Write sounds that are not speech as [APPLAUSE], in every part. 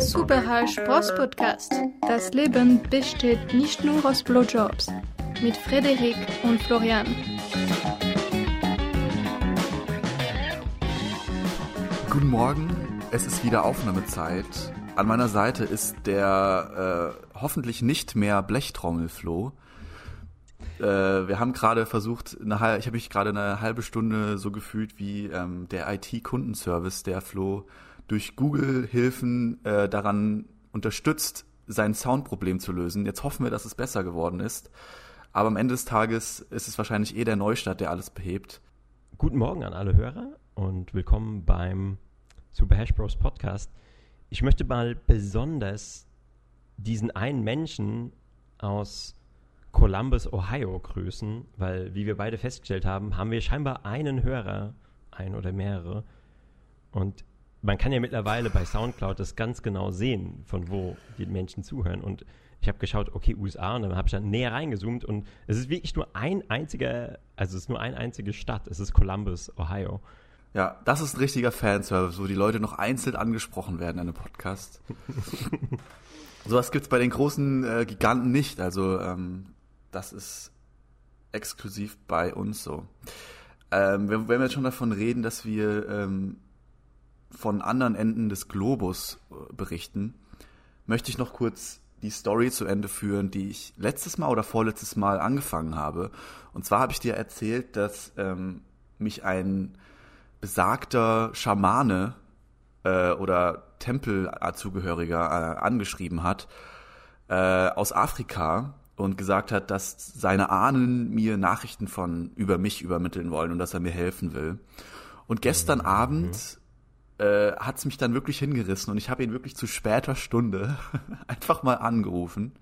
Super Spross-Podcast. Das Leben besteht nicht nur aus Blowjobs. Mit Frederik und Florian. Guten Morgen, es ist wieder Aufnahmezeit. An meiner Seite ist der äh, hoffentlich nicht mehr Blechtrommelfloh. Äh, wir haben gerade versucht, eine, ich habe mich gerade eine halbe Stunde so gefühlt wie ähm, der IT-Kundenservice, der Flo durch Google-Hilfen äh, daran unterstützt, sein Soundproblem zu lösen. Jetzt hoffen wir, dass es besser geworden ist. Aber am Ende des Tages ist es wahrscheinlich eh der Neustart, der alles behebt. Guten Morgen an alle Hörer und willkommen beim Super Hash Bros Podcast. Ich möchte mal besonders diesen einen Menschen aus Columbus, Ohio grüßen, weil, wie wir beide festgestellt haben, haben wir scheinbar einen Hörer, ein oder mehrere. Und man kann ja mittlerweile bei Soundcloud das ganz genau sehen, von wo die Menschen zuhören. Und ich habe geschaut, okay, USA, und dann habe ich dann näher reingezoomt und es ist wirklich nur ein einziger, also es ist nur eine einzige Stadt, es ist Columbus, Ohio. Ja, das ist ein richtiger Fanservice, wo die Leute noch einzeln angesprochen werden in einem Podcast. [LAUGHS] Sowas gibt es bei den großen äh, Giganten nicht. Also ähm, das ist exklusiv bei uns so. Ähm, wenn, wenn wir jetzt schon davon reden, dass wir ähm, von anderen Enden des Globus äh, berichten, möchte ich noch kurz die Story zu Ende führen, die ich letztes Mal oder vorletztes Mal angefangen habe. Und zwar habe ich dir erzählt, dass ähm, mich ein besagter Schamane äh, oder Tempelzugehöriger äh, angeschrieben hat äh, aus Afrika und gesagt hat, dass seine Ahnen mir Nachrichten von über mich übermitteln wollen und dass er mir helfen will. Und gestern mhm. Abend äh, hat es mich dann wirklich hingerissen und ich habe ihn wirklich zu später Stunde [LAUGHS] einfach mal angerufen.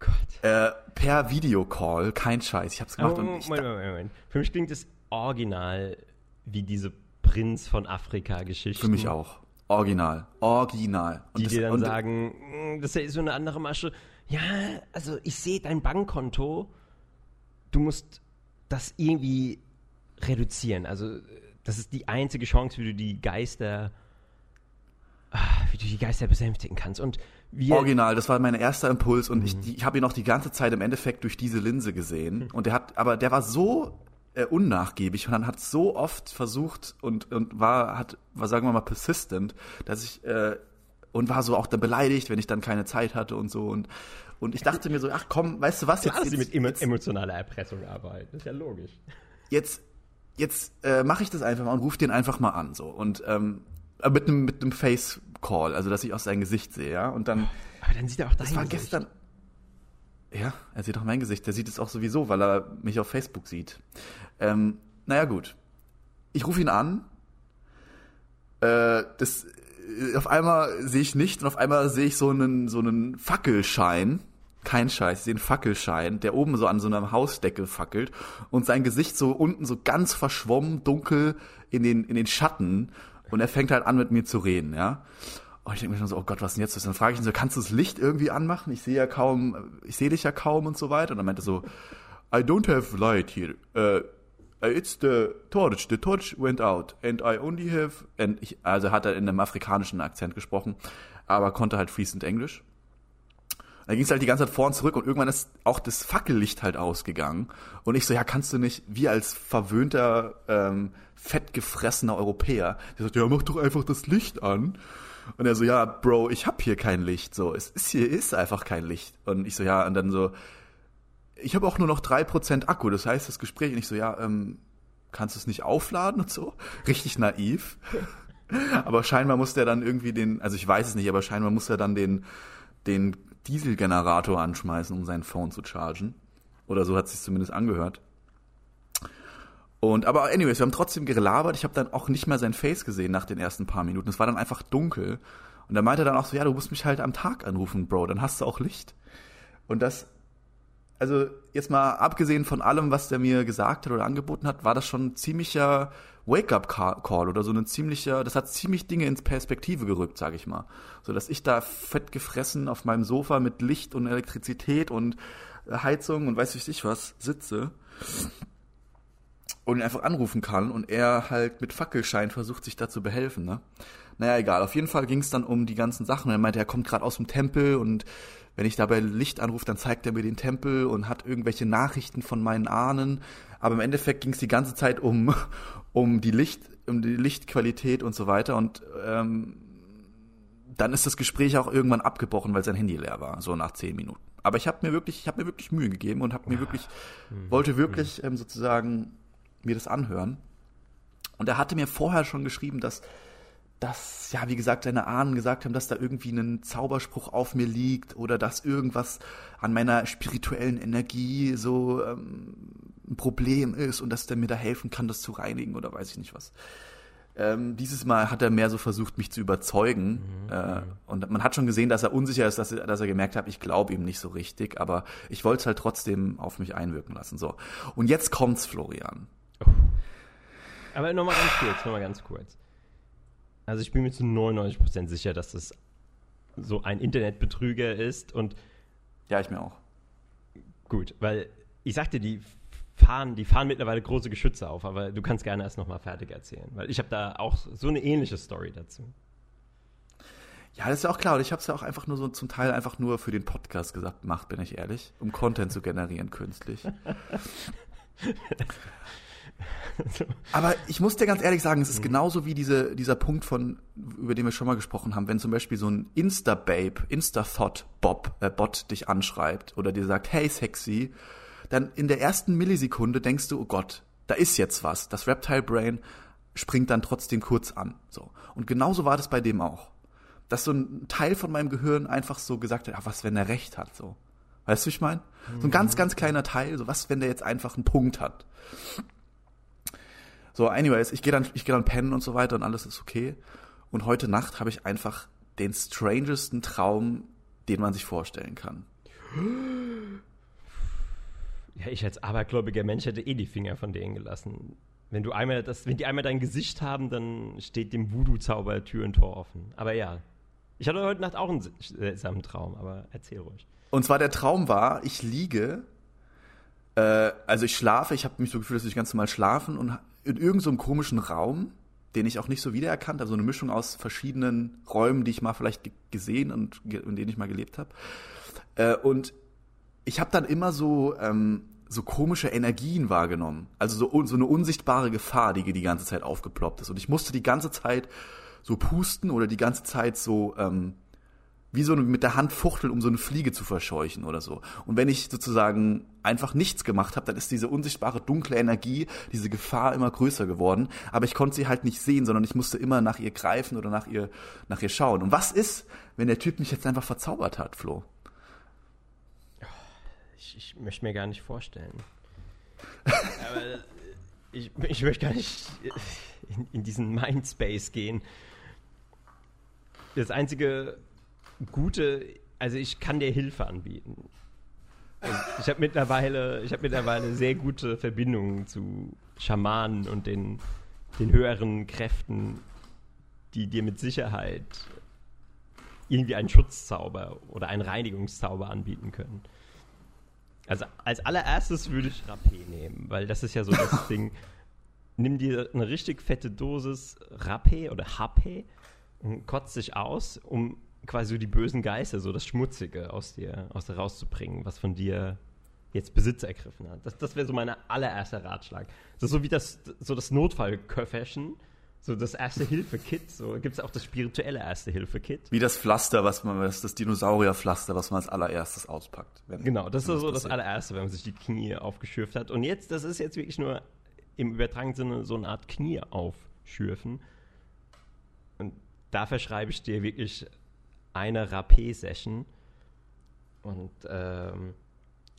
Oh äh, per Videocall, kein Scheiß. Ich habe es gemacht oh, und ich Moment, Moment, Moment. Für mich klingt es original wie diese Prinz von Afrika-Geschichte. Für mich auch. Original. Original. Und die das, dir dann sagen, hm, das ist so eine andere Masche. Ja, also ich sehe dein Bankkonto. Du musst das irgendwie reduzieren. Also das ist die einzige Chance, wie du die Geister, ah, wie du die Geister besänftigen kannst. Und wir Original, das war mein erster Impuls und mhm. ich, ich habe ihn auch die ganze Zeit im Endeffekt durch diese Linse gesehen. Mhm. Und der hat, aber der war so äh, unnachgiebig und dann hat so oft versucht und, und war, hat, war, sagen wir mal, persistent, dass ich, äh, und war so auch dann beleidigt, wenn ich dann keine Zeit hatte und so und, und ich dachte mir so, ach komm, weißt du was, jetzt, Klar, jetzt, sie mit emotionaler Erpressung arbeiten, das ist ja logisch. Jetzt jetzt äh, mache ich das einfach mal und rufe den einfach mal an so und ähm, äh, mit einem mit einem Face Call, also dass ich auch sein Gesicht sehe, ja und dann. Aber dann sieht er auch dein Das war Gesicht. gestern. Ja, er sieht auch mein Gesicht. Der sieht es auch sowieso, weil er mich auf Facebook sieht. Ähm, naja, gut. Ich rufe ihn an. Äh, das, äh, auf einmal sehe ich nicht und auf einmal sehe ich so einen, so einen Fackelschein kein Scheiß, den Fackelschein, der oben so an so einer Hausdecke fackelt und sein Gesicht so unten so ganz verschwommen, dunkel in den, in den Schatten und er fängt halt an mit mir zu reden, ja. Und ich denke mir schon so, oh Gott, was denn jetzt? Dann frage ich ihn so, kannst du das Licht irgendwie anmachen? Ich sehe ja kaum, ich sehe dich ja kaum und so weiter. Und dann meinte er so, I don't have light here. Uh, it's the torch. The torch went out and I only have, and ich, also hat er in einem afrikanischen Akzent gesprochen, aber konnte halt fließend Englisch. Dann ging es halt die ganze Zeit vor und zurück und irgendwann ist auch das Fackellicht halt ausgegangen. Und ich so, ja, kannst du nicht, wie als verwöhnter, ähm, fettgefressener Europäer, der sagt, ja, mach doch einfach das Licht an. Und er so, ja, Bro, ich hab hier kein Licht. So, es ist hier ist einfach kein Licht. Und ich so, ja, und dann so, ich habe auch nur noch drei Prozent Akku. Das heißt, das Gespräch, und ich so, ja, ähm, kannst du es nicht aufladen und so? [LAUGHS] Richtig naiv. aber scheinbar muss der dann irgendwie den, also ich weiß es nicht, aber scheinbar muss er dann den, den Dieselgenerator anschmeißen, um sein Phone zu chargen. Oder so hat es sich zumindest angehört. Und aber anyways, wir haben trotzdem gelabert. Ich habe dann auch nicht mehr sein Face gesehen nach den ersten paar Minuten. Es war dann einfach dunkel. Und er meinte dann auch so, ja, du musst mich halt am Tag anrufen, Bro, dann hast du auch Licht. Und das, also jetzt mal abgesehen von allem, was der mir gesagt hat oder angeboten hat, war das schon ein ziemlicher Wake-up-Call oder so ein ziemlicher, das hat ziemlich Dinge ins Perspektive gerückt, sage ich mal. So dass ich da fett gefressen auf meinem Sofa mit Licht und Elektrizität und Heizung und weiß ich nicht was sitze. und einfach anrufen kann und er halt mit Fackelschein versucht, sich da zu behelfen. Ne? Naja, egal. Auf jeden Fall ging es dann um die ganzen Sachen. Er meinte, er kommt gerade aus dem Tempel und wenn ich dabei Licht anrufe, dann zeigt er mir den Tempel und hat irgendwelche Nachrichten von meinen Ahnen. Aber im Endeffekt ging es die ganze Zeit um, [LAUGHS] um die Licht, um die Lichtqualität und so weiter. Und ähm, dann ist das Gespräch auch irgendwann abgebrochen, weil sein Handy leer war, so nach zehn Minuten. Aber ich habe mir wirklich, ich habe mir wirklich Mühe gegeben und habe mir wirklich, mhm. wollte wirklich ähm, sozusagen mir das anhören. Und er hatte mir vorher schon geschrieben, dass dass, ja, wie gesagt, seine Ahnen gesagt haben, dass da irgendwie ein Zauberspruch auf mir liegt oder dass irgendwas an meiner spirituellen Energie so ähm, ein Problem ist und dass der mir da helfen kann, das zu reinigen oder weiß ich nicht was. Ähm, dieses Mal hat er mehr so versucht, mich zu überzeugen. Mhm. Äh, und man hat schon gesehen, dass er unsicher ist, dass er, dass er gemerkt hat, ich glaube ihm nicht so richtig, aber ich wollte es halt trotzdem auf mich einwirken lassen. So. Und jetzt kommt's, Florian. Oh. Aber nochmal ganz kurz, nochmal ganz kurz. Also ich bin mir zu 99% sicher, dass das so ein Internetbetrüger ist und ja, ich mir auch. Gut, weil ich sagte, die fahren, die fahren mittlerweile große Geschütze auf, aber du kannst gerne erst nochmal fertig erzählen, weil ich habe da auch so eine ähnliche Story dazu. Ja, das ist ja auch klar. Und ich habe es ja auch einfach nur so zum Teil einfach nur für den Podcast gesagt, macht, bin ich ehrlich, um Content zu generieren künstlich. [LAUGHS] Aber ich muss dir ganz ehrlich sagen, es ist mhm. genauso wie diese, dieser Punkt von, über den wir schon mal gesprochen haben, wenn zum Beispiel so ein Insta-Babe, Insta-Thought-Bob, äh, Bot dich anschreibt oder dir sagt, hey sexy, dann in der ersten Millisekunde denkst du, oh Gott, da ist jetzt was. Das Reptile Brain springt dann trotzdem kurz an. So. Und genauso war das bei dem auch. Dass so ein Teil von meinem Gehirn einfach so gesagt hat, ach, was, wenn er recht hat, so. Weißt du, ich meine? So ein ganz, mhm. ganz kleiner Teil, so was, wenn der jetzt einfach einen Punkt hat. So, anyways, ich gehe dann, ich gehe dann pennen und so weiter und alles ist okay. Und heute Nacht habe ich einfach den strangesten Traum, den man sich vorstellen kann. Ja, ich als abergläubiger Mensch hätte eh die Finger von denen gelassen. Wenn du einmal das, wenn die einmal dein Gesicht haben, dann steht dem Voodoo-Zauber Tür und Tor offen. Aber ja. Ich hatte heute Nacht auch einen seltsamen Traum, aber erzähl ruhig. Und zwar der Traum war, ich liege, äh, also ich schlafe, ich habe mich so gefühlt, dass ich ganz normal schlafen und in irgendeinem so komischen Raum, den ich auch nicht so wiedererkannt habe, so eine Mischung aus verschiedenen Räumen, die ich mal vielleicht gesehen und in denen ich mal gelebt habe. Äh, und ich habe dann immer so ähm, so komische Energien wahrgenommen, also so, so eine unsichtbare Gefahr, die die ganze Zeit aufgeploppt ist. Und ich musste die ganze Zeit so pusten oder die ganze Zeit so ähm, wie so mit der Hand fuchteln, um so eine Fliege zu verscheuchen oder so. Und wenn ich sozusagen einfach nichts gemacht habe, dann ist diese unsichtbare dunkle Energie, diese Gefahr immer größer geworden. Aber ich konnte sie halt nicht sehen, sondern ich musste immer nach ihr greifen oder nach ihr, nach ihr schauen. Und was ist, wenn der Typ mich jetzt einfach verzaubert hat, Flo? Ich, ich möchte mir gar nicht vorstellen. [LAUGHS] Aber ich, ich möchte gar nicht in, in diesen Mindspace gehen. Das einzige gute, also ich kann dir Hilfe anbieten. Und ich habe mittlerweile, ich habe mittlerweile sehr gute Verbindungen zu Schamanen und den, den höheren Kräften, die dir mit Sicherheit irgendwie einen Schutzzauber oder einen Reinigungszauber anbieten können. Also als allererstes würde ich Rapé nehmen, weil das ist ja so das [LAUGHS] Ding. Nimm dir eine richtig fette Dosis Rapé oder Happé und kotzt dich aus, um quasi so die bösen Geister, so das Schmutzige aus dir, aus dir rauszubringen, was von dir jetzt Besitz ergriffen hat. Das, das wäre so mein allererster Ratschlag. Das ist so wie das, so das Notfallköfferchen, so das Erste-Hilfe-Kit. So gibt es auch das spirituelle Erste-Hilfe-Kit. Wie das Pflaster, was man, das, das Dinosaurierpflaster, was man als allererstes auspackt. Wenn, genau, das ist so das allererste, wenn man sich die Knie aufgeschürft hat. Und jetzt, das ist jetzt wirklich nur im übertragenen Sinne so eine Art Knie aufschürfen. Und da verschreibe ich dir wirklich eine Rapé-Session. Und, ähm,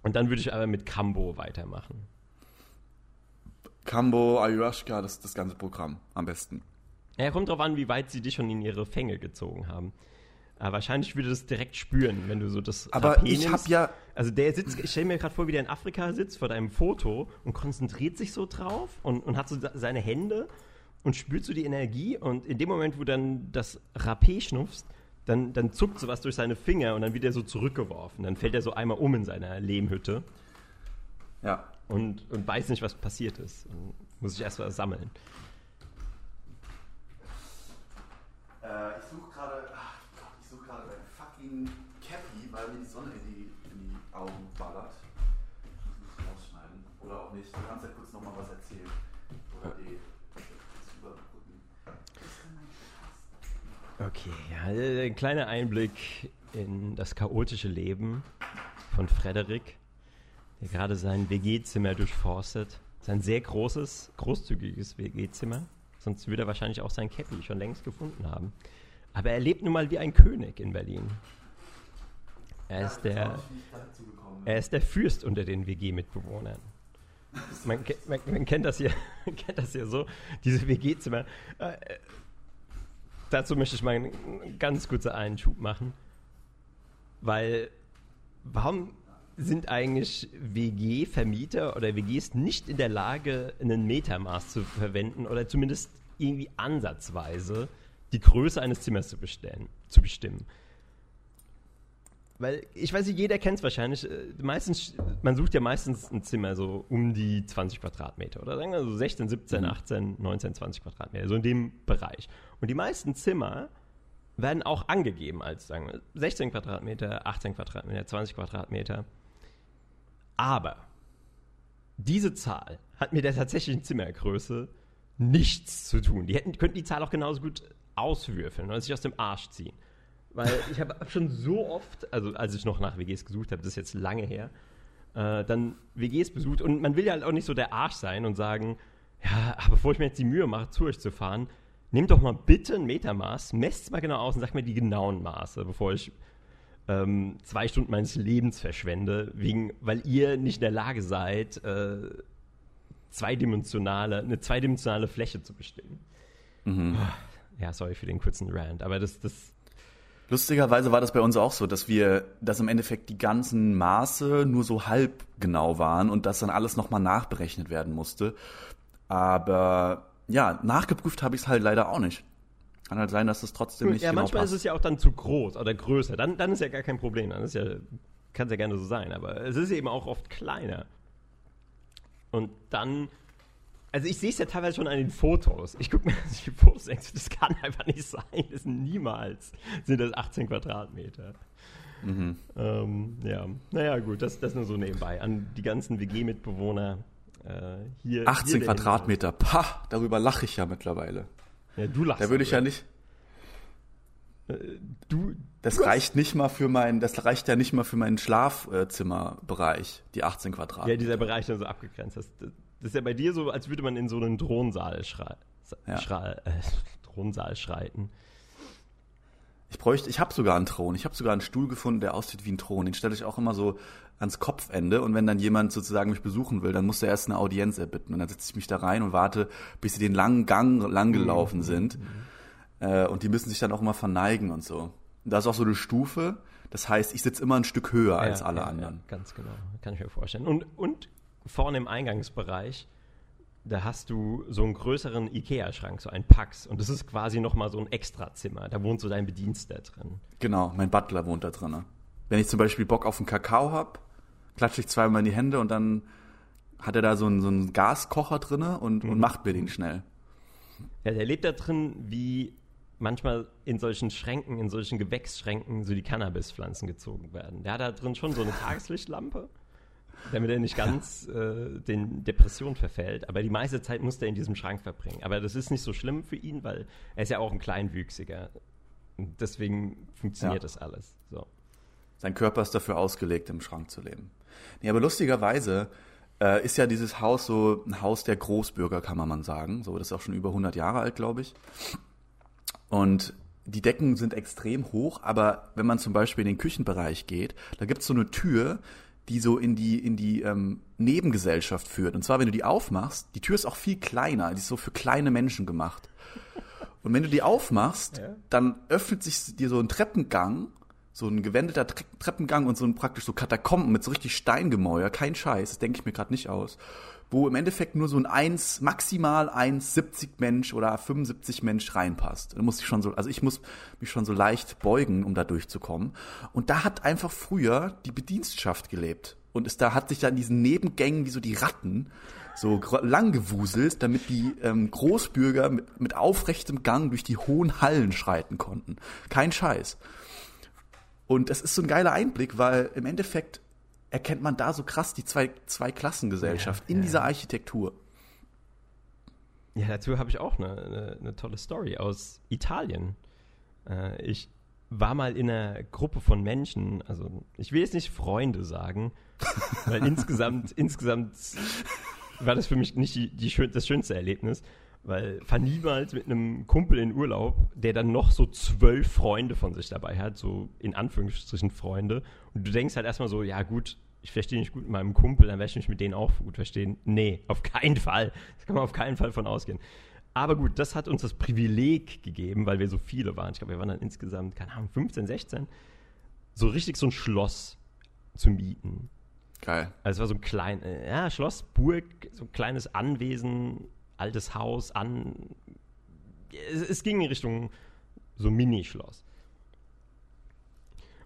und dann würde ich aber mit Kambo weitermachen. Kambo, Ayahuasca, das ist das ganze Programm am besten. Ja, kommt drauf an, wie weit sie dich schon in ihre Fänge gezogen haben. Aber wahrscheinlich würde das direkt spüren, wenn du so das Aber Rapé ich habe ja also der sitzt, ich stelle mir gerade vor, wie der in Afrika sitzt vor deinem Foto und konzentriert sich so drauf und, und hat so seine Hände und spürt so die Energie und in dem Moment, wo dann das Rapé schnupfst, dann, dann zuckt sowas durch seine Finger und dann wird er so zurückgeworfen. Dann fällt er so einmal um in seiner Lehmhütte. Ja. Und, und weiß nicht, was passiert ist. Und Muss ich erst mal sammeln. Äh, ich suche gerade, Okay, ja, äh, ein kleiner Einblick in das chaotische Leben von Frederik, der gerade sein WG-Zimmer durchforstet. Das ist ein sehr großes, großzügiges WG-Zimmer. Sonst würde er wahrscheinlich auch sein Cappy schon längst gefunden haben. Aber er lebt nun mal wie ein König in Berlin. Er ist der, er ist der Fürst unter den WG-Mitbewohnern. Man, man, man kennt das hier [LAUGHS] so, diese WG-Zimmer. Dazu möchte ich mal einen ganz kurzen Einschub machen. Weil, warum sind eigentlich WG-Vermieter oder WGs nicht in der Lage, einen Metermaß zu verwenden oder zumindest irgendwie ansatzweise die Größe eines Zimmers zu, bestellen, zu bestimmen? Weil, ich weiß nicht, jeder kennt es wahrscheinlich. äh, Meistens, man sucht ja meistens ein Zimmer so um die 20 Quadratmeter. Oder sagen wir so 16, 17, 18, 19, 20 Quadratmeter. So in dem Bereich. Und die meisten Zimmer werden auch angegeben als, sagen wir, 16 Quadratmeter, 18 Quadratmeter, 20 Quadratmeter. Aber diese Zahl hat mit der tatsächlichen Zimmergröße nichts zu tun. Die hätten, könnten die Zahl auch genauso gut auswürfeln oder sich aus dem Arsch ziehen. Weil ich habe schon so oft, also als ich noch nach WGs gesucht habe, das ist jetzt lange her, äh, dann WGs besucht und man will ja halt auch nicht so der Arsch sein und sagen, ja, aber bevor ich mir jetzt die Mühe mache, zu euch zu fahren, nehmt doch mal bitte ein Metermaß, messt es mal genau aus und sagt mir die genauen Maße, bevor ich ähm, zwei Stunden meines Lebens verschwende, wegen, weil ihr nicht in der Lage seid, äh, zweidimensionale, eine zweidimensionale Fläche zu bestimmen. Ja, sorry für den kurzen Rant, aber das, das, Lustigerweise war das bei uns auch so, dass wir, dass im Endeffekt die ganzen Maße nur so halb genau waren und dass dann alles nochmal nachberechnet werden musste. Aber ja, nachgeprüft habe ich es halt leider auch nicht. Kann halt sein, dass es trotzdem nicht ja, genau manchmal passt. ist es ja auch dann zu groß oder größer. Dann, dann ist ja gar kein Problem. Dann ist ja, kann es ja gerne so sein. Aber es ist eben auch oft kleiner. Und dann, also ich sehe es ja teilweise schon an den Fotos. Ich gucke mir [LAUGHS] die Fotos denke, das kann einfach nicht sein. Das sind niemals sind das 18 Quadratmeter. Mhm. Ähm, ja, naja, gut, das, das nur so nebenbei. An die ganzen WG-Mitbewohner äh, hier. 18 hier Quadratmeter, pah, darüber lache ich ja mittlerweile. Ja, du lachst. Da würde ich ja nicht, Du, das du hast- reicht nicht mal für mein, das reicht ja nicht mal für meinen Schlafzimmerbereich, die 18 Ja, Quadratmeter. dieser Bereich, der so abgegrenzt ist. Das ist ja bei dir so, als würde man in so einen Thronsaal, schrei Ja. schrei äh, [LAUGHS] Thronsaal schreiten. Ich bräuchte, ich habe sogar einen Thron. Ich habe sogar einen Stuhl gefunden, der aussieht wie ein Thron. Den stelle ich auch immer so ans Kopfende. Und wenn dann jemand sozusagen mich besuchen will, dann muss er erst eine Audienz erbitten. Und dann setze ich mich da rein und warte, bis sie den langen Gang lang gelaufen sind. Äh, und die müssen sich dann auch immer verneigen und so. Und da ist auch so eine Stufe. Das heißt, ich sitze immer ein Stück höher als Ja, alle ja, anderen. Ja, ganz genau, kann ich mir vorstellen. Und, und vorne im Eingangsbereich, da hast du so einen größeren Ikea-Schrank, so ein Pax. Und das ist quasi nochmal so ein Extrazimmer. Da wohnt so dein Bediensteter drin. Genau, mein Butler wohnt da drin. Wenn ich zum Beispiel Bock auf einen Kakao hab, klatsche ich zweimal in die Hände und dann hat er da so einen, so einen Gaskocher drinne und, und macht mir den schnell. Ja, der lebt da drin, wie manchmal in solchen Schränken, in solchen Gewächsschränken so die Cannabispflanzen gezogen werden. Der hat da drin schon so eine [LAUGHS] Tageslichtlampe, damit er nicht ganz äh, den Depressionen verfällt. Aber die meiste Zeit muss er in diesem Schrank verbringen. Aber das ist nicht so schlimm für ihn, weil er ist ja auch ein Kleinwüchsiger. Und deswegen funktioniert Ja. das alles. So. Sein Körper ist dafür ausgelegt, im Schrank zu leben. Nee, aber lustigerweise äh, ist ja dieses Haus so ein Haus der Großbürger, kann man mal sagen. So, das ist auch schon über 100 Jahre alt, glaube ich. Und die Decken sind extrem hoch, aber wenn man zum Beispiel in den Küchenbereich geht, da gibt's so eine Tür, die so in die, in die ähm, Nebengesellschaft führt. Und zwar, wenn du die aufmachst, die Tür ist auch viel kleiner, die ist so für kleine Menschen gemacht. Und wenn du die aufmachst, Ja. dann öffnet sich dir so ein Treppengang, so ein gewendeter Tre Treppengang und so ein praktisch so Katakomben mit so richtig Steingemäuer, kein Scheiß, das denke ich mir gerade nicht aus, wo im Endeffekt nur so ein 1, maximal 1,70 Mensch oder 75 Mensch reinpasst. Da muss ich schon so, also ich muss mich schon so leicht beugen, um da durchzukommen. Und da hat einfach früher die Bedienstschaft gelebt. und ist da hat sich da in diesen Nebengängen wie so die Ratten so lang gewuselt, damit die ähm, Großbürger mit, mit aufrechtem Gang durch die hohen Hallen schreiten konnten. Kein Scheiß. Und das ist so ein geiler Einblick, weil im Endeffekt erkennt man da so krass die zwei, zwei Klassengesellschaft ja, in ja. dieser Architektur. Ja, dazu habe ich auch eine, eine, eine, tolle Story aus Italien. Äh, ich war mal in einer Gruppe von Menschen, also ich will jetzt nicht Freunde sagen, [LAUGHS] weil insgesamt, insgesamt war das für mich nicht die, die schön, das schönste Erlebnis, weil fahr niemals mit einem Kumpel in Urlaub, der dann noch so zwölf Freunde von sich dabei hat, so in Anführungsstrichen Freunde. Und du denkst halt erstmal so, ja gut, ich verstehe nicht gut mit meinem Kumpel, dann werde ich mich mit denen auch gut verstehen. Nee, auf keinen Fall. Das kann man auf keinen Fall von ausgehen. Aber gut, das hat uns das Privileg gegeben, weil wir so viele waren. Ich glaube, wir waren dann insgesamt, keine Ahnung, 15, 16, so richtig so ein Schloss zu mieten. Geil. Also es war so ein klein, äh, ja, Schloss, Burg, so ein kleines Anwesen, altes Haus, an. Es, es ging in Richtung so Mini-Schloss.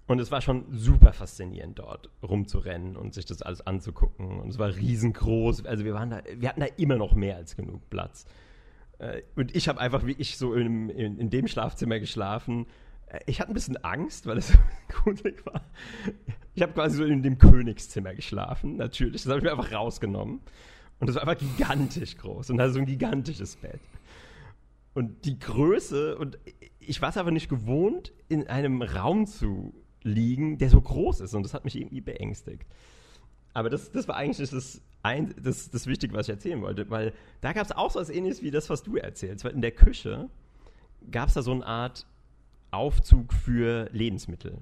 Und es war schon super faszinierend, dort rumzurennen und sich das alles anzugucken. Und es war riesengroß. Also wir waren da, wir hatten da immer noch mehr als genug Platz. Äh, und ich habe einfach, wie ich so in, in, in dem Schlafzimmer geschlafen, ich hatte ein bisschen Angst, weil es so [LAUGHS] gruselig war. Ich habe quasi so in dem Königszimmer geschlafen, natürlich. Das habe ich mir einfach rausgenommen. Und das war einfach gigantisch groß und hatte so ein gigantisches Bett. Und die Größe, und ich war es aber nicht gewohnt, in einem Raum zu liegen, der so groß ist. Und das hat mich irgendwie beängstigt. Aber das, das war eigentlich das, ein, das, das Wichtige, was ich erzählen wollte. Weil da gab es auch so etwas ähnliches wie das, was du erzählst. Weil in der Küche gab es da so eine Art Aufzug für Lebensmittel.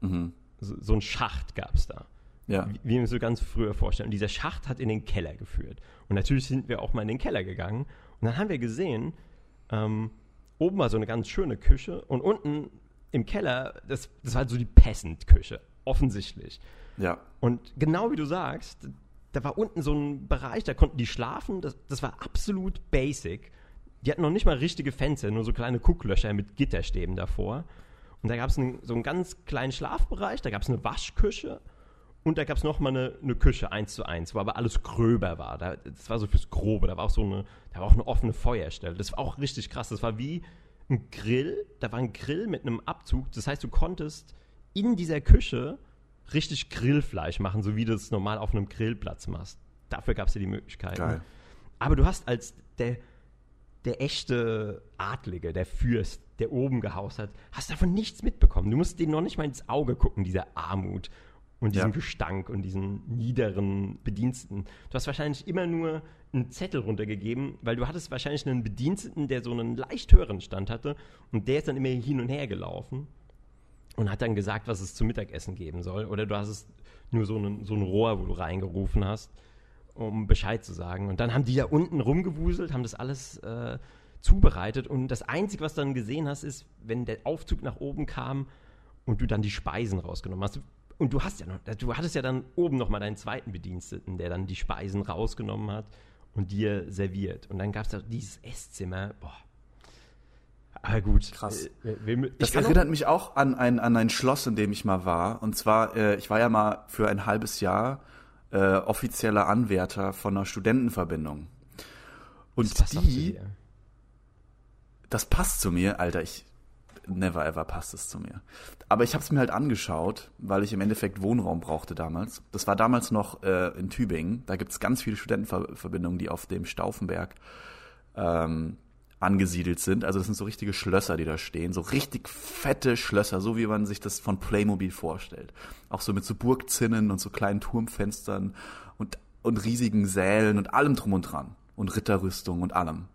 Mhm. So, so ein Schacht gab es da. Ja. Wie, wie wir uns so ganz früher vorstellen. Und dieser Schacht hat in den Keller geführt. Und natürlich sind wir auch mal in den Keller gegangen. Und dann haben wir gesehen, ähm, oben war so eine ganz schöne Küche und unten im Keller, das, das war halt so die Peasant-Küche, offensichtlich. Ja. Und genau wie du sagst, da war unten so ein Bereich, da konnten die schlafen, das, das war absolut basic. Die hatten noch nicht mal richtige Fenster, nur so kleine Gucklöcher mit Gitterstäben davor. Und da gab es so einen ganz kleinen Schlafbereich, da gab es eine Waschküche und da gab es nochmal eine, eine Küche eins zu eins, wo aber alles gröber war. Da, das war so fürs Grobe, da war auch so eine, da war auch eine offene Feuerstelle. Das war auch richtig krass. Das war wie ein Grill, da war ein Grill mit einem Abzug. Das heißt, du konntest in dieser Küche richtig Grillfleisch machen, so wie du es normal auf einem Grillplatz machst. Dafür gab es dir die Möglichkeit. Geil. Aber du hast als der der echte Adlige, der Fürst, der oben gehaust hat, hast davon nichts mitbekommen. Du musst dem noch nicht mal ins Auge gucken, dieser Armut und diesen ja. Gestank und diesen niederen Bediensteten. Du hast wahrscheinlich immer nur einen Zettel runtergegeben, weil du hattest wahrscheinlich einen Bediensteten, der so einen leicht höheren Stand hatte und der ist dann immer hin und her gelaufen und hat dann gesagt, was es zum Mittagessen geben soll. Oder du hast es nur so, einen, so ein Rohr, wo du reingerufen hast um Bescheid zu sagen. Und dann haben die da unten rumgewuselt, haben das alles äh, zubereitet. Und das Einzige, was du dann gesehen hast, ist, wenn der Aufzug nach oben kam und du dann die Speisen rausgenommen hast. Und du hast ja noch, du hattest ja dann oben noch mal deinen zweiten Bediensteten, der dann die Speisen rausgenommen hat und dir serviert. Und dann gab es da dieses Esszimmer. Boah. Aber gut. Krass. Äh, das erinnert mich auch an ein, an ein Schloss, in dem ich mal war. Und zwar, äh, ich war ja mal für ein halbes Jahr äh, offizieller Anwärter von einer Studentenverbindung. Und das die, das passt zu mir, Alter, ich, never ever passt es zu mir. Aber ich habe es mir halt angeschaut, weil ich im Endeffekt Wohnraum brauchte damals. Das war damals noch äh, in Tübingen. Da gibt es ganz viele Studentenverbindungen, die auf dem Stauffenberg ähm, angesiedelt sind. Also das sind so richtige Schlösser, die da stehen. So richtig fette Schlösser, so wie man sich das von Playmobil vorstellt. Auch so mit so Burgzinnen und so kleinen Turmfenstern und, und riesigen Sälen und allem drum und dran. Und Ritterrüstung und allem.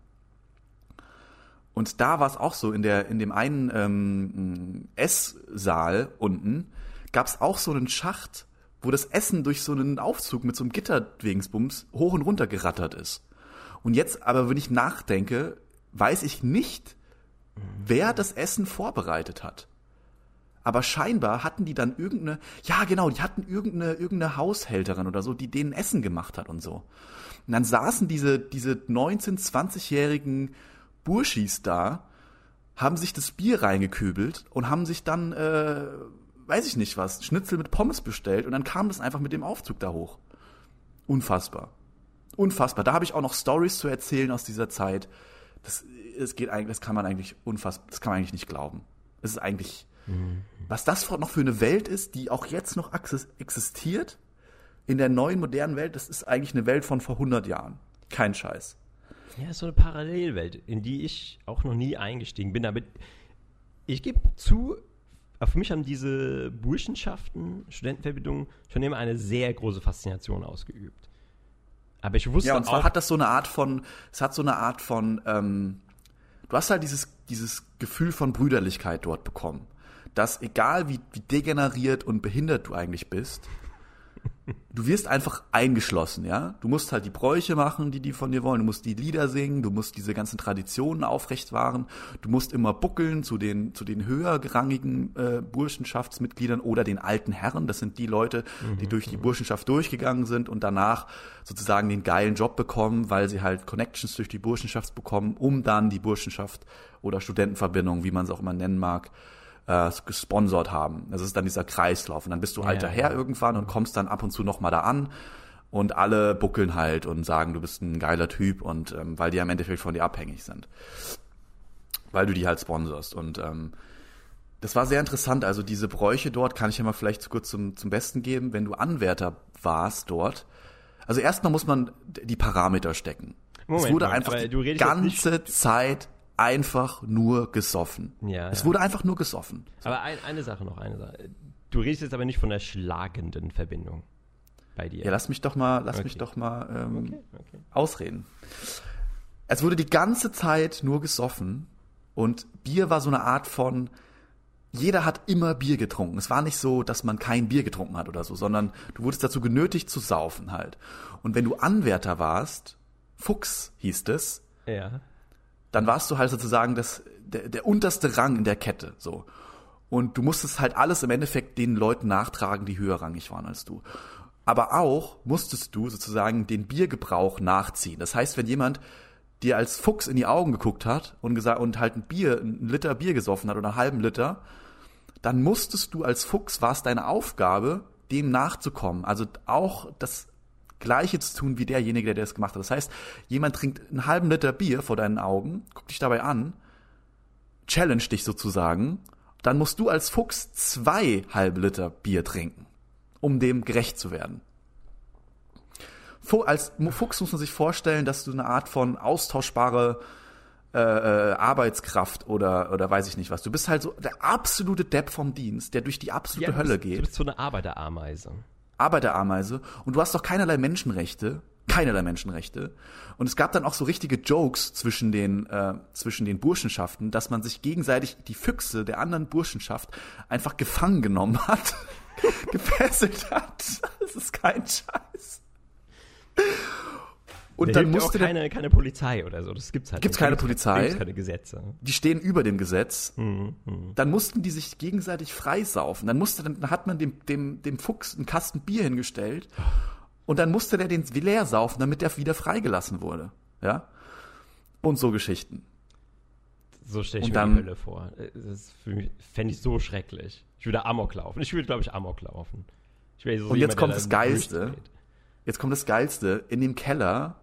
Und da war es auch so, in, der, in dem einen ähm, Esssaal unten gab es auch so einen Schacht, wo das Essen durch so einen Aufzug mit so einem Gitterwegensbums hoch und runter gerattert ist. Und jetzt aber, wenn ich nachdenke, weiß ich nicht, wer das Essen vorbereitet hat. Aber scheinbar hatten die dann irgendeine, ja genau, die hatten irgendeine, irgendeine Haushälterin oder so, die denen Essen gemacht hat und so. Und dann saßen diese, diese 19-, 20-jährigen Burschis da, haben sich das Bier reingeköbelt und haben sich dann, äh, weiß ich nicht was, Schnitzel mit Pommes bestellt und dann kam das einfach mit dem Aufzug da hoch. Unfassbar. Unfassbar. Da habe ich auch noch Stories zu erzählen aus dieser Zeit. Das, das geht eigentlich, das kann man eigentlich unfassbar, das kann man eigentlich nicht glauben. Es ist eigentlich, mhm. was das noch für eine Welt ist, die auch jetzt noch existiert, in der neuen modernen Welt, das ist eigentlich eine Welt von vor 100 Jahren. Kein Scheiß. Ja, so eine Parallelwelt, in die ich auch noch nie eingestiegen bin. Aber ich gebe zu, auf mich haben diese Burschenschaften, Studentenverbindungen schon immer eine sehr große Faszination ausgeübt. Aber ich wusste Ja, und zwar auch, hat das so eine Art von, es hat so eine Art von, ähm, du hast halt dieses, dieses Gefühl von Brüderlichkeit dort bekommen. Dass egal wie, wie degeneriert und behindert du eigentlich bist, du wirst einfach eingeschlossen, ja. Du musst halt die Bräuche machen, die die von dir wollen. Du musst die Lieder singen, du musst diese ganzen Traditionen aufrecht wahren. Du musst immer buckeln zu den zu den höherrangigen äh, Burschenschaftsmitgliedern oder den alten Herren. Das sind die Leute, die mhm. durch die Burschenschaft durchgegangen sind und danach sozusagen den geilen Job bekommen, weil sie halt Connections durch die Burschenschaft bekommen, um dann die Burschenschaft oder Studentenverbindung, wie man es auch immer nennen mag, äh, gesponsert haben. Das ist dann dieser Kreislauf. Und dann bist du alter ja, Herr ja. irgendwann und kommst dann ab und zu nochmal da an und alle buckeln halt und sagen, du bist ein geiler Typ und ähm, weil die im Endeffekt von dir abhängig sind. Weil du die halt sponsorst. Und ähm, das war sehr interessant. Also diese Bräuche dort kann ich ja mal vielleicht kurz zum, zum Besten geben. Wenn du Anwärter warst dort, also erstmal muss man die Parameter stecken. Moment, es wurde Moment, einfach die ganze Zeit einfach nur gesoffen. Ja, es ja. wurde einfach nur gesoffen. So. Aber ein, eine Sache noch, eine Sache. Du redest jetzt aber nicht von der schlagenden Verbindung bei dir. Ja, lass mich doch mal, lass okay. mich doch mal ähm, okay, okay. ausreden. Es wurde die ganze Zeit nur gesoffen und Bier war so eine Art von jeder hat immer Bier getrunken. Es war nicht so, dass man kein Bier getrunken hat oder so, sondern du wurdest dazu genötigt zu saufen halt. Und wenn du Anwärter warst, Fuchs hieß es, ja dann warst du halt sozusagen das, der, der unterste Rang in der Kette, so. Und du musstest halt alles im Endeffekt den Leuten nachtragen, die höherrangig waren als du. Aber auch musstest du sozusagen den Biergebrauch nachziehen. Das heißt, wenn jemand dir als Fuchs in die Augen geguckt hat und gesagt und halt ein Bier, ein Liter Bier gesoffen hat oder einen halben Liter, dann musstest du als Fuchs, war es deine Aufgabe, dem nachzukommen. Also auch das Gleiche zu tun wie derjenige, der das gemacht hat. Das heißt, jemand trinkt einen halben Liter Bier vor deinen Augen, guckt dich dabei an, challenge dich sozusagen, dann musst du als Fuchs zwei halbe Liter Bier trinken, um dem gerecht zu werden. Als Fuchs muss man sich vorstellen, dass du eine Art von austauschbare äh, äh, Arbeitskraft oder oder weiß ich nicht was. Du bist halt so der absolute Depp vom Dienst, der durch die absolute ja, Hölle bist, geht. Du bist so eine Arbeiterameise. Arbeiterameise und du hast doch keinerlei Menschenrechte, keinerlei Menschenrechte. Und es gab dann auch so richtige Jokes zwischen den, äh, zwischen den Burschenschaften, dass man sich gegenseitig die Füchse der anderen Burschenschaft einfach gefangen genommen hat, [LAUGHS] gefesselt hat. Das ist kein Scheiß. Und da dann musste auch keine, keine Polizei oder so. Das gibt's halt. Gibt's nicht. keine Polizei. Gibt's keine Gesetze. Die stehen über dem Gesetz. Mhm, mh. Dann mussten die sich gegenseitig freisaufen. Dann musste, dann hat man dem, dem, dem Fuchs einen Kasten Bier hingestellt. Und dann musste der den leer saufen, damit der wieder freigelassen wurde. Ja. Und so Geschichten. So stelle ich und mir dann, die Hölle vor. Das fände ich so schrecklich. Ich würde Amok laufen. Ich würde, glaube ich, Amok laufen. So und jetzt jemand, kommt das Geilste. Jetzt kommt das Geilste. In dem Keller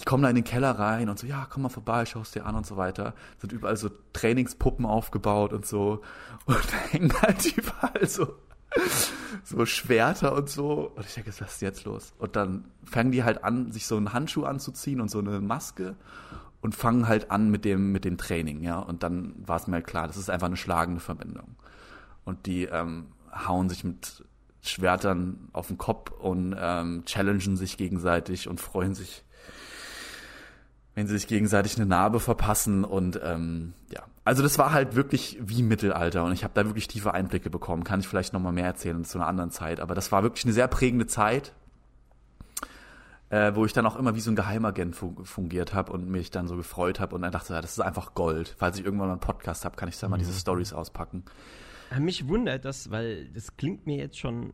ich komme da in den Keller rein und so, ja, komm mal vorbei, schau es dir an und so weiter. Sind überall so Trainingspuppen aufgebaut und so. Und da hängen halt [LAUGHS] überall so, so Schwerter und so. Und ich denke, was ist jetzt los? Und dann fangen die halt an, sich so einen Handschuh anzuziehen und so eine Maske und fangen halt an mit dem, mit dem Training, ja. Und dann war es mir halt klar, das ist einfach eine schlagende Verbindung. Und die ähm, hauen sich mit Schwertern auf den Kopf und ähm, challengen sich gegenseitig und freuen sich wenn sie sich gegenseitig eine Narbe verpassen und ähm, ja. Also das war halt wirklich wie Mittelalter und ich habe da wirklich tiefe Einblicke bekommen. Kann ich vielleicht noch mal mehr erzählen zu einer anderen Zeit, aber das war wirklich eine sehr prägende Zeit, äh, wo ich dann auch immer wie so ein Geheimagent fungiert habe und mich dann so gefreut habe und dann dachte, ja, das ist einfach Gold. Falls ich irgendwann mal einen Podcast habe, kann ich da mal mhm. diese Stories auspacken. Mich wundert das, weil das klingt mir jetzt schon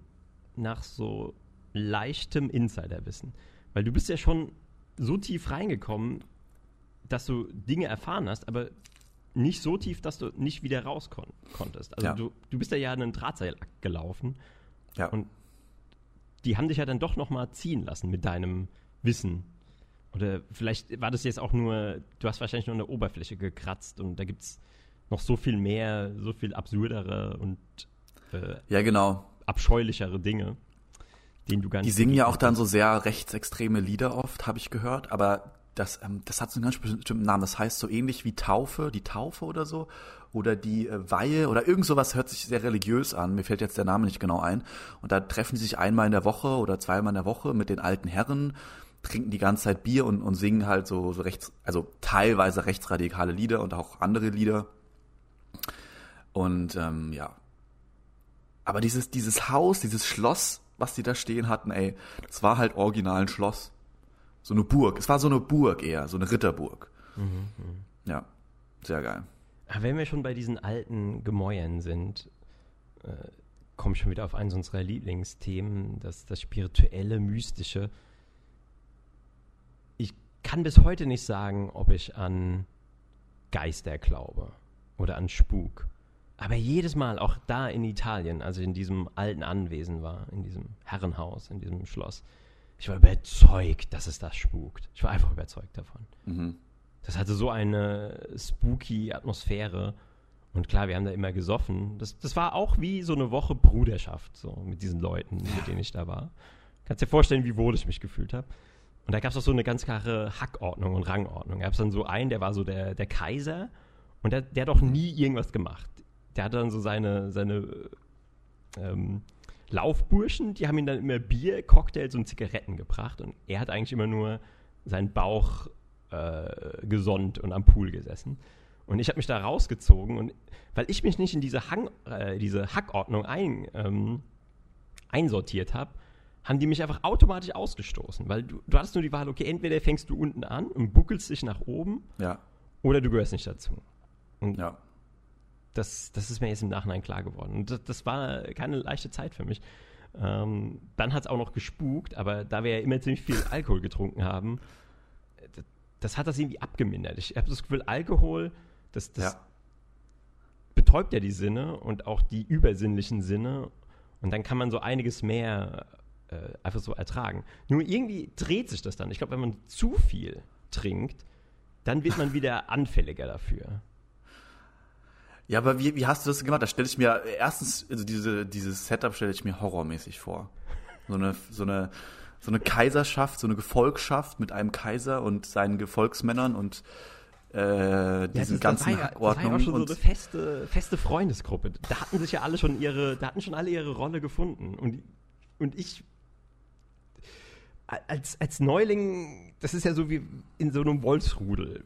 nach so leichtem Insiderwissen, weil du bist ja schon so tief reingekommen, dass du Dinge erfahren hast, aber nicht so tief, dass du nicht wieder raus kon konntest. Also Ja. du, du bist da ja einen Drahtseil gelaufen Ja. und die haben dich ja dann doch noch mal ziehen lassen mit deinem Wissen. Oder vielleicht war das jetzt auch nur, du hast wahrscheinlich nur an der Oberfläche gekratzt und da gibt es noch so viel mehr, so viel absurdere und äh, ja, genau. abscheulichere Dinge, denen du gar nicht Die singen ja auch dann so sehr rechtsextreme Lieder oft, habe ich gehört, aber das, ähm, das hat so einen ganz bestimmten Namen. Das heißt so ähnlich wie Taufe, die Taufe oder so, oder die äh, Weihe oder irgend sowas hört sich sehr religiös an. Mir fällt jetzt der Name nicht genau ein. Und da treffen sie sich einmal in der Woche oder zweimal in der Woche mit den alten Herren, trinken die ganze Zeit Bier und, und singen halt so, so rechts, also teilweise rechtsradikale Lieder und auch andere Lieder. Und ähm, ja, aber dieses, dieses Haus, dieses Schloss, was die da stehen hatten, ey, das war halt original ein Schloss. So eine Burg. Es war so eine Burg eher, so eine Ritterburg. Ja, sehr geil. Aber wenn wir schon bei diesen alten Gemäuern sind, äh, komme ich schon wieder auf eines unserer Lieblingsthemen, das, das spirituelle, mystische. Ich kann bis heute nicht sagen, ob ich an Geister glaube oder an Spuk. Aber jedes Mal, auch da in Italien, als ich in diesem alten Anwesen war, in diesem Herrenhaus, in diesem Schloss, ich war überzeugt, dass es das spukt. Ich war einfach überzeugt davon. Mhm. Das hatte so eine spooky Atmosphäre. Und klar, wir haben da immer gesoffen. Das, das war auch wie so eine Woche Bruderschaft, so mit diesen Leuten, mit denen ich da war. Kannst dir vorstellen, wie wohl ich mich gefühlt habe. Und da gab es auch so eine ganz klare Hackordnung und Rangordnung. Da gab es dann so einen, der war so der, der Kaiser und der, der hat auch nie irgendwas gemacht. Der hatte dann so seine, seine ähm, Laufburschen, die haben ihm dann immer Bier, Cocktails und Zigaretten gebracht und er hat eigentlich immer nur seinen Bauch äh, gesonnt und am Pool gesessen. Und ich habe mich da rausgezogen und weil ich mich nicht in diese, Hang, äh, diese Hackordnung ein, ähm, einsortiert habe, haben die mich einfach automatisch ausgestoßen. Weil du, du hattest nur die Wahl, okay, entweder fängst du unten an und buckelst dich nach oben Ja, oder du gehörst nicht dazu. Und ja. Das, das ist mir jetzt im Nachhinein klar geworden. Und das, das war keine leichte Zeit für mich. Ähm, dann hat es auch noch gespukt, aber da wir ja immer ziemlich viel Alkohol getrunken haben, das, das hat das irgendwie abgemindert. Ich habe das Gefühl, Alkohol, das, das ja. betäubt ja die Sinne und auch die übersinnlichen Sinne. Und dann kann man so einiges mehr äh, einfach so ertragen. Nur irgendwie dreht sich das dann. Ich glaube, wenn man zu viel trinkt, dann wird man [LAUGHS] wieder anfälliger dafür. Ja, aber wie, wie hast du das gemacht? Da stelle ich mir erstens, also diese, dieses Setup stelle ich mir horrormäßig vor. So eine, so eine, so eine Kaiserschaft, so eine Gefolgschaft mit einem Kaiser und seinen Gefolgsmännern und äh, diesen ganzen das war ja, das war ja auch schon so und, eine feste, feste Freundesgruppe. Da hatten sich ja alle schon ihre, da hatten schon alle ihre Rolle gefunden. Und, und ich als, als Neuling, das ist ja so wie in so einem Wolfsrudel.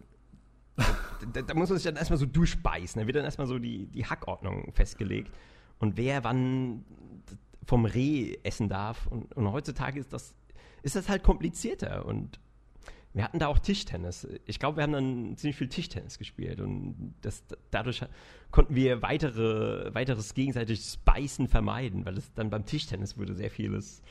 Da, da muss man sich dann erstmal so durchbeißen. Da wird dann erstmal so die, die Hackordnung festgelegt. Und wer wann vom Reh essen darf. Und, und heutzutage ist das, ist das halt komplizierter. Und wir hatten da auch Tischtennis. Ich glaube, wir haben dann ziemlich viel Tischtennis gespielt. Und das, dadurch konnten wir weitere, weiteres gegenseitiges Beißen vermeiden, weil es dann beim Tischtennis wurde sehr vieles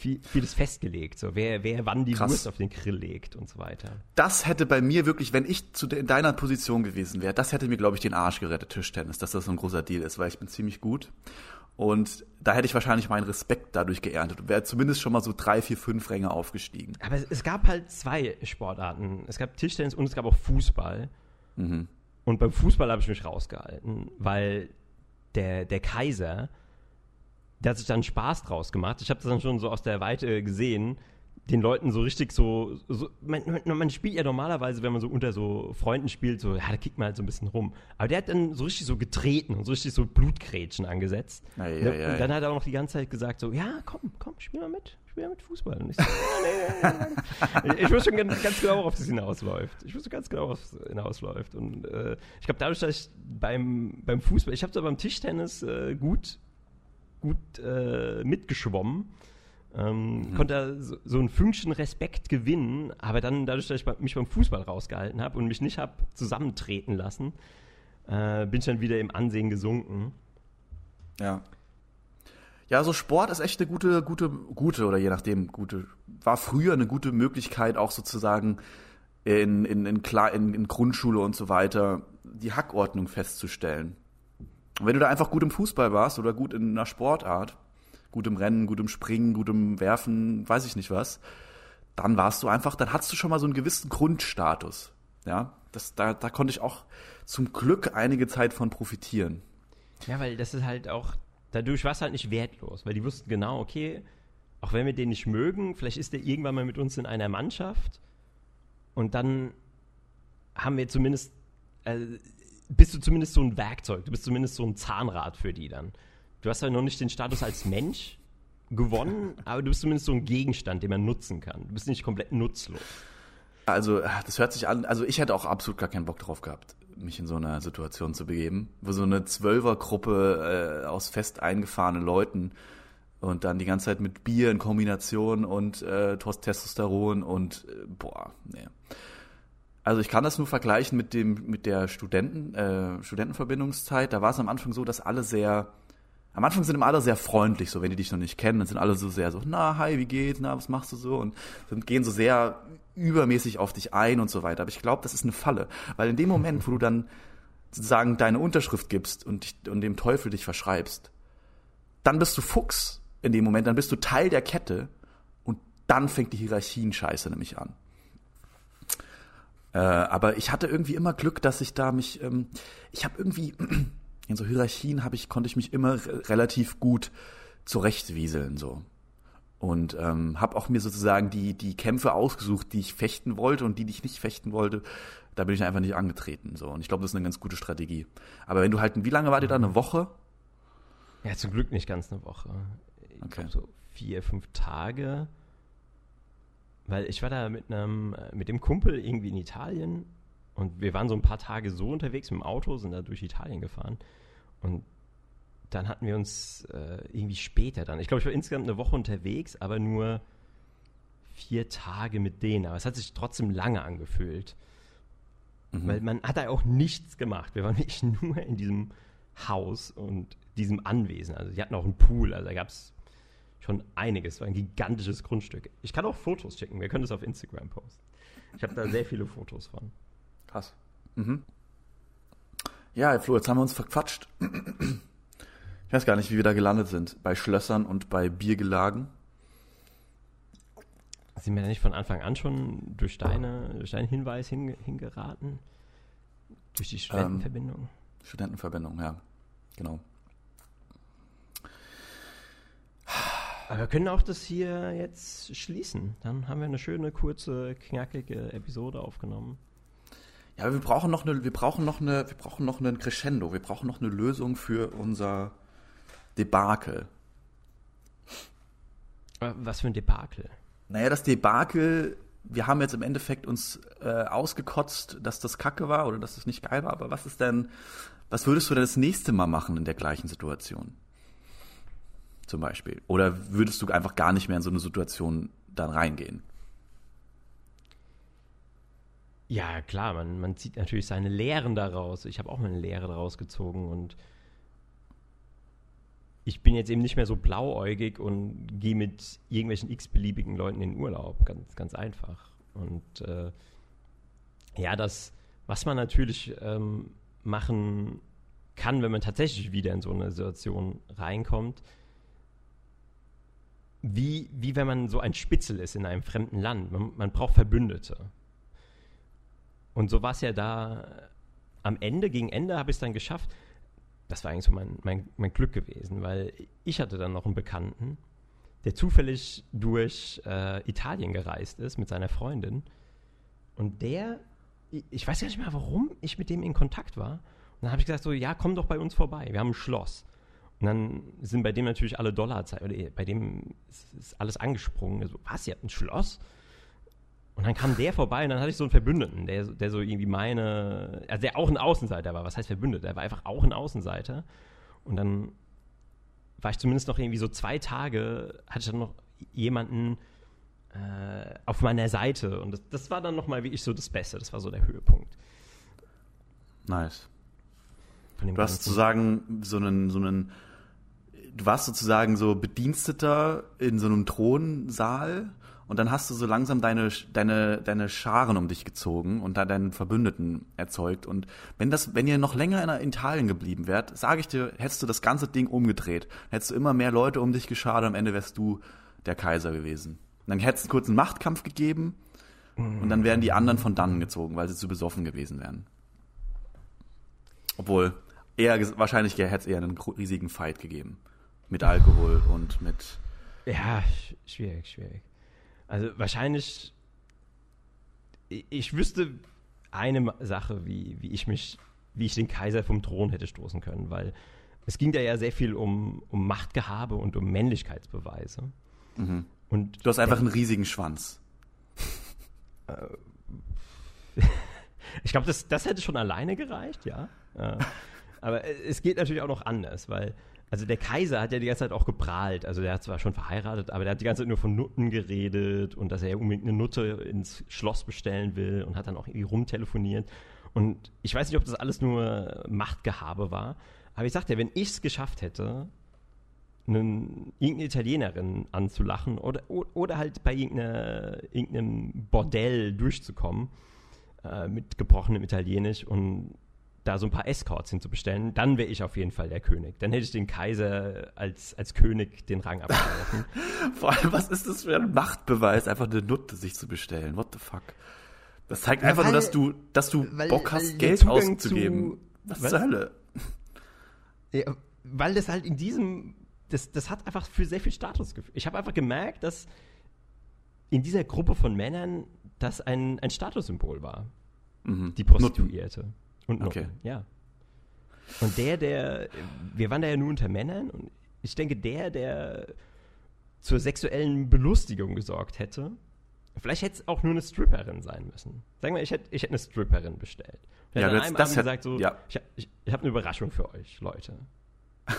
viel, vieles festgelegt, so wer, wer wann die Krass. Wurst auf den Grill legt und so weiter. das hätte bei mir wirklich, wenn ich zu de, in deiner Position gewesen wäre, das hätte mir, glaube ich, den Arsch gerettet, Tischtennis, dass das so ein großer Deal ist, weil ich bin ziemlich gut. Und da hätte ich wahrscheinlich meinen Respekt dadurch geerntet und wäre zumindest schon mal so drei, vier, fünf Ränge aufgestiegen. Aber es, gab halt zwei Sportarten. Es gab Tischtennis und es gab auch Fußball. Mhm. Und beim Fußball habe ich mich rausgehalten, weil der, der Kaiser, der hat sich dann Spaß draus gemacht. Ich habe das dann schon so aus der Weite gesehen, den Leuten so richtig so, so man, man, spielt ja normalerweise, wenn man so unter so Freunden spielt, so, ja, da kickt man halt so ein bisschen rum. Aber der hat dann so richtig so getreten und so richtig so Blutgrätschen angesetzt. Ja, ja, Ne? ja, und dann hat er auch noch die ganze Zeit gesagt so, ja, komm, komm, spiel mal mit, spiel mal mit Fußball. Und ich so, nee, nee, nee. Ich wusste schon ganz, ganz genau, worauf das hinausläuft. Ich wusste ganz genau, worauf es hinausläuft. Und äh, ich glaube, dadurch, dass ich beim, beim Fußball, ich habe so beim Tischtennis äh, gut, gut äh, mitgeschwommen. Ähm, Konnte da so, so ein Fünkchen Respekt gewinnen, aber dann dadurch, dass ich mich beim Fußball rausgehalten habe und mich nicht habe zusammentreten lassen, äh, bin ich dann wieder im Ansehen gesunken. Ja. Ja, so Sport ist echt eine gute, gute, gute oder je nachdem gute, war früher eine gute Möglichkeit auch sozusagen in, in, in, klar, in, in Grundschule und so weiter die Hackordnung festzustellen. Und wenn du da einfach gut im Fußball warst oder gut in einer Sportart, gut im Rennen, gut im Springen, gut im Werfen, weiß ich nicht was, dann warst du einfach, dann hattest du schon mal so einen gewissen Grundstatus. Ja, das, da, da konnte ich auch zum Glück einige Zeit von profitieren. Ja, weil das ist halt auch, dadurch war es halt nicht wertlos, weil die wussten genau, okay, auch wenn wir den nicht mögen, vielleicht ist der irgendwann mal mit uns in einer Mannschaft und dann haben wir zumindest, äh, bist du zumindest so ein Werkzeug, du bist zumindest so ein Zahnrad für die dann. Du hast halt noch nicht den Status als Mensch gewonnen, [LAUGHS] aber du bist zumindest so ein Gegenstand, den man nutzen kann. Du bist nicht komplett nutzlos. Also, das hört sich an, also ich hätte auch absolut gar keinen Bock drauf gehabt, mich in so einer Situation zu begeben, wo so eine Zwölfergruppe äh, aus fest eingefahrenen Leuten und dann die ganze Zeit mit Bier in Kombination und äh, Testosteron und äh, boah, nee. Also ich kann das nur vergleichen mit dem mit der Studenten äh, Studentenverbindungszeit. Da war es am Anfang so, dass alle sehr am Anfang sind immer alle sehr freundlich, so wenn die dich noch nicht kennen, dann sind alle so sehr so, na, hi, wie geht's, na, was machst du so? Und sind, gehen so sehr übermäßig auf dich ein und so weiter. Aber ich glaube, das ist eine Falle. Weil in dem Moment, wo du dann sozusagen deine Unterschrift gibst und, dich, und dem Teufel dich verschreibst, dann bist du Fuchs in dem Moment, dann bist du Teil der Kette und dann fängt die Hierarchien-Scheiße nämlich an. Äh, aber ich hatte irgendwie immer Glück, dass ich da mich, ähm, ich habe irgendwie [CLEARS THROAT] in so Hierarchien habe ich, konnte ich mich immer relativ gut zurechtwieseln so. Und ähm, habe auch mir sozusagen die, die Kämpfe ausgesucht, die ich fechten wollte und die, die ich nicht fechten wollte, da bin ich einfach nicht angetreten. So. Und ich glaube, das ist eine ganz gute Strategie. Aber wenn du halt, wie lange war dir da? Eine Woche? Ja, zum Glück nicht ganz eine Woche. Ich okay. so vier, fünf Tage. Weil ich war da mit einem, mit dem Kumpel irgendwie in Italien und wir waren so ein paar Tage so unterwegs mit dem Auto, sind da durch Italien gefahren. Und dann hatten wir uns äh, irgendwie später dann, ich glaube, ich war insgesamt eine Woche unterwegs, aber nur vier Tage mit denen. Aber es hat sich trotzdem lange angefühlt. Mhm. Weil man hat da auch nichts gemacht. Wir waren [LAUGHS] wirklich nur in diesem Haus und diesem Anwesen. Also die hatten auch einen Pool, also da gab es schon einiges. Es war ein gigantisches Grundstück. Ich kann auch Fotos schicken, wir können das auf Instagram posten. Ich habe da sehr viele Fotos von. Krass. Mhm. Ja, Flo, jetzt haben wir uns verquatscht. Ich weiß gar nicht, wie wir da gelandet sind. Bei Schlössern und bei Biergelagen. Sind wir da nicht von Anfang an schon durch, deine, durch deinen Hinweis hin, hingeraten? Durch die Studentenverbindung? Ähm, Studentenverbindung, ja. Genau. Aber wir können auch das hier jetzt schließen. Dann haben wir eine schöne, kurze, knackige Episode aufgenommen. Ja, wir brauchen noch eine, wir brauchen noch eine, wir brauchen noch einen Crescendo. Wir brauchen noch eine Lösung für unser Debakel. Was für ein Debakel? Naja, das Debakel, wir haben jetzt im Endeffekt uns äh, ausgekotzt, dass das Kacke war oder dass das nicht geil war, aber was ist denn, was würdest du denn das nächste Mal machen in der gleichen Situation? Zum Beispiel. Oder würdest du einfach gar nicht mehr in so eine Situation dann reingehen? Ja, klar, man, man zieht natürlich seine Lehren daraus. Ich habe auch meine Lehre daraus gezogen und ich bin jetzt eben nicht mehr so blauäugig und gehe mit irgendwelchen x-beliebigen Leuten in Urlaub. Ganz, ganz einfach. Und äh, ja, das, was man natürlich ähm, machen kann, wenn man tatsächlich wieder in so eine Situation reinkommt, wie, wie wenn man so ein Spitzel ist in einem fremden Land. Man, man braucht Verbündete. Und so war es ja da am Ende, gegen Ende habe ich es dann geschafft. Das war eigentlich so mein, mein, mein Glück gewesen, weil ich hatte dann noch einen Bekannten, der zufällig durch äh, Italien gereist ist mit seiner Freundin. Und der, ich weiß ja nicht mehr, warum ich mit dem in Kontakt war. Und dann habe ich gesagt, so, ja, komm doch bei uns vorbei, wir haben ein Schloss. Und dann sind bei dem natürlich alle Dollar, oder bei dem ist, alles angesprungen. So, was, ihr habt ein Schloss? Und dann kam der vorbei und dann hatte ich so einen Verbündeten, der, der so irgendwie meine, also der auch ein Außenseiter war. Was heißt Verbündeter? Der war einfach auch ein Außenseiter. Und dann war ich zumindest noch irgendwie so zwei Tage, hatte ich dann noch jemanden äh, auf meiner Seite. Und das, das war dann nochmal wirklich so das Beste. Das war so der Höhepunkt. Nice. Du hast sozusagen so einen, so einen, du warst sozusagen so Bediensteter in so einem Thronsaal Und dann hast du so langsam deine, deine, deine Scharen um dich gezogen und da deinen Verbündeten erzeugt. Und wenn das, wenn ihr noch länger in Italien geblieben wärt, sage ich dir, hättest du das ganze Ding umgedreht. Hättest du immer mehr Leute um dich geschart, am Ende wärst du der Kaiser gewesen. Und dann hättest du einen Machtkampf gegeben und dann wären die anderen von dannen gezogen, weil sie zu besoffen gewesen wären. Obwohl, eher, wahrscheinlich hätte es eher einen riesigen Fight gegeben. Mit Alkohol und mit. Ja, schwierig, schwierig. Also wahrscheinlich, ich wüsste eine Sache, wie, wie ich mich, wie ich den Kaiser vom Thron hätte stoßen können, weil es ging da ja sehr viel um, um Machtgehabe und um Männlichkeitsbeweise. Mhm. Und du hast einfach einen riesigen Schwanz. [LAUGHS] ich glaube, das, das hätte schon alleine gereicht, ja. Aber es geht natürlich auch noch anders, weil also der Kaiser hat ja die ganze Zeit auch geprahlt. Also der hat zwar schon verheiratet, aber der hat die ganze Zeit nur von Nutten geredet und dass er unbedingt eine Nutte ins Schloss bestellen will und hat dann auch irgendwie rumtelefoniert. Und ich weiß nicht, ob das alles nur Machtgehabe war, aber ich sagte, wenn ich es geschafft hätte, einen, irgendeine Italienerin anzulachen oder, oder halt bei irgendeinem Bordell durchzukommen äh, mit gebrochenem Italienisch und da so ein paar Escorts hinzubestellen, dann wäre ich auf jeden Fall der König. Dann hätte ich den Kaiser als, als König den Rang abgelaufen. [LAUGHS] Vor allem, was ist das für ein Machtbeweis, einfach eine Nutte sich zu bestellen? What the fuck? Das zeigt einfach weil, nur, dass du, dass du weil, Bock hast, Geld auszugeben. Zu, was, was zur Hölle? Ja, weil das halt in diesem, das, das hat einfach für sehr viel Status geführt. Ich habe einfach gemerkt, dass in dieser Gruppe von Männern das ein, ein Statussymbol war. Mhm. Die Prostituierte. Nutten. Und Noten, okay. ja. Und der, der, wir waren da ja nur unter Männern und ich denke, der, der zur sexuellen Belustigung gesorgt hätte, vielleicht hätte es auch nur eine Stripperin sein müssen. Sagen wir, ich hätte, ich hätte eine Stripperin bestellt. Ja, an einem das Abend gesagt so, ja. ich, ich, ich habe eine Überraschung für euch, Leute. [LAUGHS]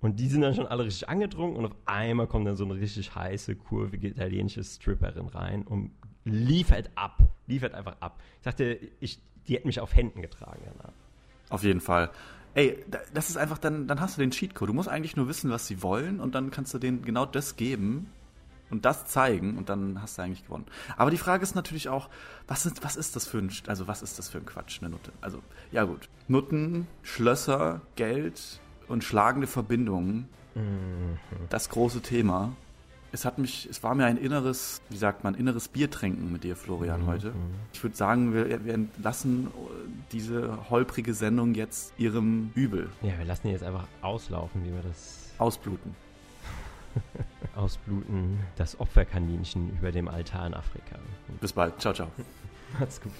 Und die sind dann schon alle richtig angedrungen und auf einmal kommt dann so eine richtig heiße, kurvige italienische Stripperin rein und liefert ab. Liefert einfach ab. Ich sagte, ich, die hätten mich auf Händen getragen danach. Auf jeden Fall. Ey, das ist einfach, dann, dann hast du den Cheatcode. Du musst eigentlich nur wissen, was sie wollen und dann kannst du denen genau das geben und das zeigen und dann hast du eigentlich gewonnen. Aber die Frage ist natürlich auch, was ist, was ist das für ein, also was ist das für ein Quatsch, eine Nutte? Also, ja gut. Nutten, Schlösser, Geld und schlagende Verbindungen. Mhm. Das große Thema es hat mich, es war mir ein inneres, wie sagt man, inneres Biertrinken mit dir, Florian, mhm. heute. Ich würde sagen, wir, wir lassen diese holprige Sendung jetzt ihrem Übel. Ja, wir lassen die jetzt einfach auslaufen, wie wir das. Ausbluten. [LAUGHS] Ausbluten, das Opferkaninchen über dem Altar in Afrika. Bis bald. Ciao, ciao. [LAUGHS] Macht's gut.